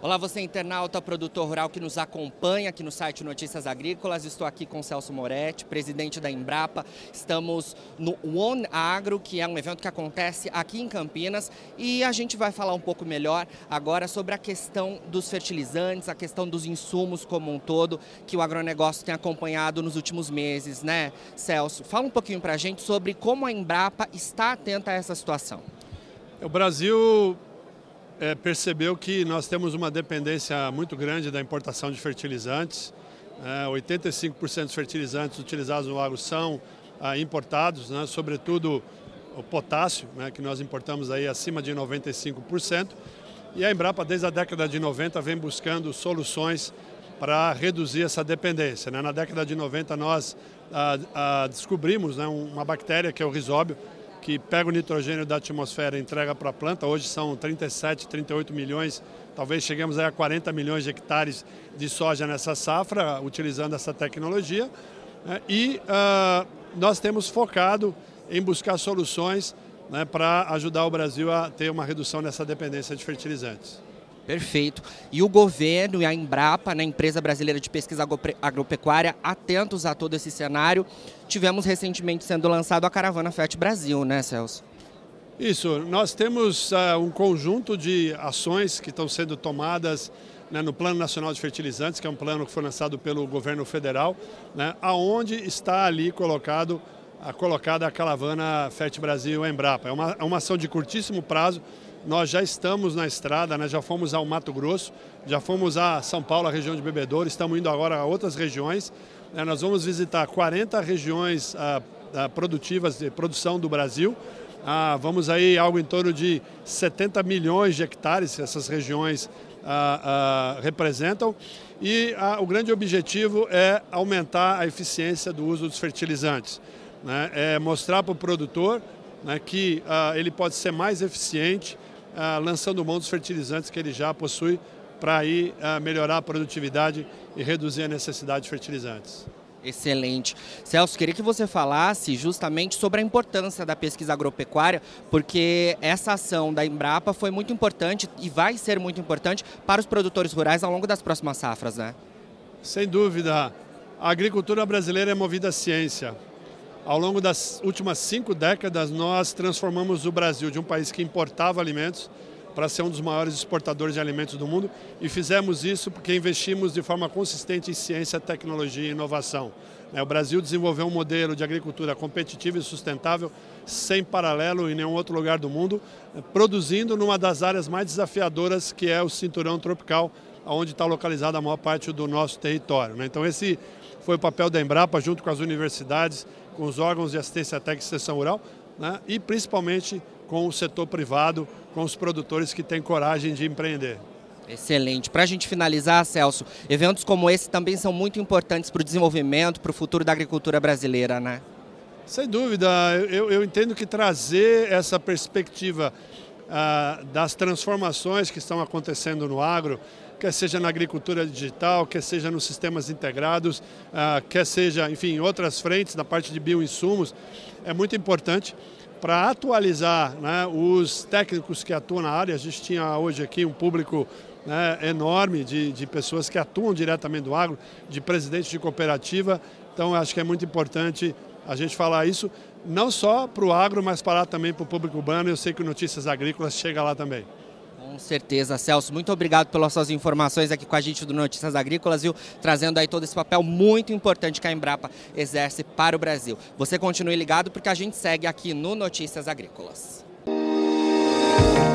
Olá, você internauta, produtor rural que nos acompanha aqui no site Notícias Agrícolas. Estou aqui com Celso Moretti, presidente da Embrapa. Estamos no One Agro, que é um evento que acontece aqui em Campinas, e a gente vai falar um pouco melhor agora sobre a questão dos fertilizantes, a questão dos insumos como um todo, que o agronegócio tem acompanhado nos últimos meses, né, Celso? Fala um pouquinho para a gente sobre como a Embrapa está atenta a essa situação. O Brasil é, percebeu que nós temos uma dependência muito grande da importação de fertilizantes. É, 85% dos fertilizantes utilizados no agro são ah, importados, né, sobretudo o potássio, né, que nós importamos aí acima de 95%. E a Embrapa, desde a década de 90, vem buscando soluções para reduzir essa dependência. Né? Na década de 90, nós ah, ah, descobrimos né, uma bactéria que é o risóbio, que pega o nitrogênio da atmosfera e entrega para a planta. Hoje são 37, 38 milhões, talvez cheguemos a 40 milhões de hectares de soja nessa safra, utilizando essa tecnologia. Né? E uh, nós temos focado em buscar soluções né, para ajudar o Brasil a ter uma redução nessa dependência de fertilizantes. Perfeito. E o governo e a Embrapa, né, Empresa Brasileira de Pesquisa Agropecuária, atentos a todo esse cenário. Tivemos recentemente sendo lançado a Caravana FET Brasil, né, Celso? Isso, nós temos uh, um conjunto de ações que estão sendo tomadas né, no Plano Nacional de Fertilizantes, que é um plano que foi lançado pelo governo federal, né, aonde está ali colocado a colocada a caravana FET Brasil Embrapa. É uma, é uma ação de curtíssimo prazo, nós já estamos na estrada, né? já fomos ao Mato Grosso, já fomos a São Paulo, a região de Bebedouro, estamos indo agora a outras regiões. Né? Nós vamos visitar 40 regiões ah, ah, produtivas de produção do Brasil. Ah, vamos aí algo em torno de 70 milhões de hectares essas regiões ah, ah, representam. E ah, o grande objetivo é aumentar a eficiência do uso dos fertilizantes. Né? É mostrar para o produtor né, que ele pode ser mais eficiente, ah, lançando mão dos fertilizantes que ele já possui para aí ah, melhorar a produtividade e reduzir a necessidade de fertilizantes. Excelente. Celso, queria que você falasse justamente sobre a importância da pesquisa agropecuária, porque essa ação da Embrapa foi muito importante e vai ser muito importante para os produtores rurais ao longo das próximas safras, né? Sem dúvida. A agricultura brasileira é movida à ciência. Ao longo das últimas cinco décadas, nós transformamos o Brasil de um país que importava alimentos para ser um dos maiores exportadores de alimentos do mundo e fizemos isso porque investimos de forma consistente em ciência, tecnologia e inovação. É, o Brasil desenvolveu um modelo de agricultura competitiva e sustentável sem paralelo em nenhum outro lugar do mundo, produzindo numa das áreas mais desafiadoras que é o cinturão tropical, onde está localizada a maior parte do nosso território. Né? Então esse foi o papel da Embrapa junto com as universidades com os órgãos de assistência técnica e extensão rural né, e principalmente com o setor privado, com os produtores que têm coragem de empreender. Excelente. Para a gente finalizar, Celso, eventos como esse também são muito importantes para o desenvolvimento, para o futuro da agricultura brasileira, né? Sem dúvida. Eu, eu entendo que trazer essa perspectiva ah, das transformações que estão acontecendo no agro, quer seja na agricultura digital, quer seja nos sistemas integrados, ah, quer seja, enfim, em outras frentes, na parte de bioinsumos, é muito importante para atualizar né, os técnicos que atuam na área. A gente tinha hoje aqui um público né, enorme de, de pessoas que atuam diretamente do agro, de presidentes de cooperativa. Então, acho que é muito importante a gente falar isso, não só para o agro, mas para também para o público urbano. Eu sei que o Notícias Agrícolas chega lá também. Com certeza, Celso. Muito obrigado pelas suas informações aqui com a gente do Notícias Agrícolas, viu? Trazendo aí todo esse papel muito importante que a Embrapa exerce para o Brasil. Você continue ligado porque a gente segue aqui no Notícias Agrícolas. Música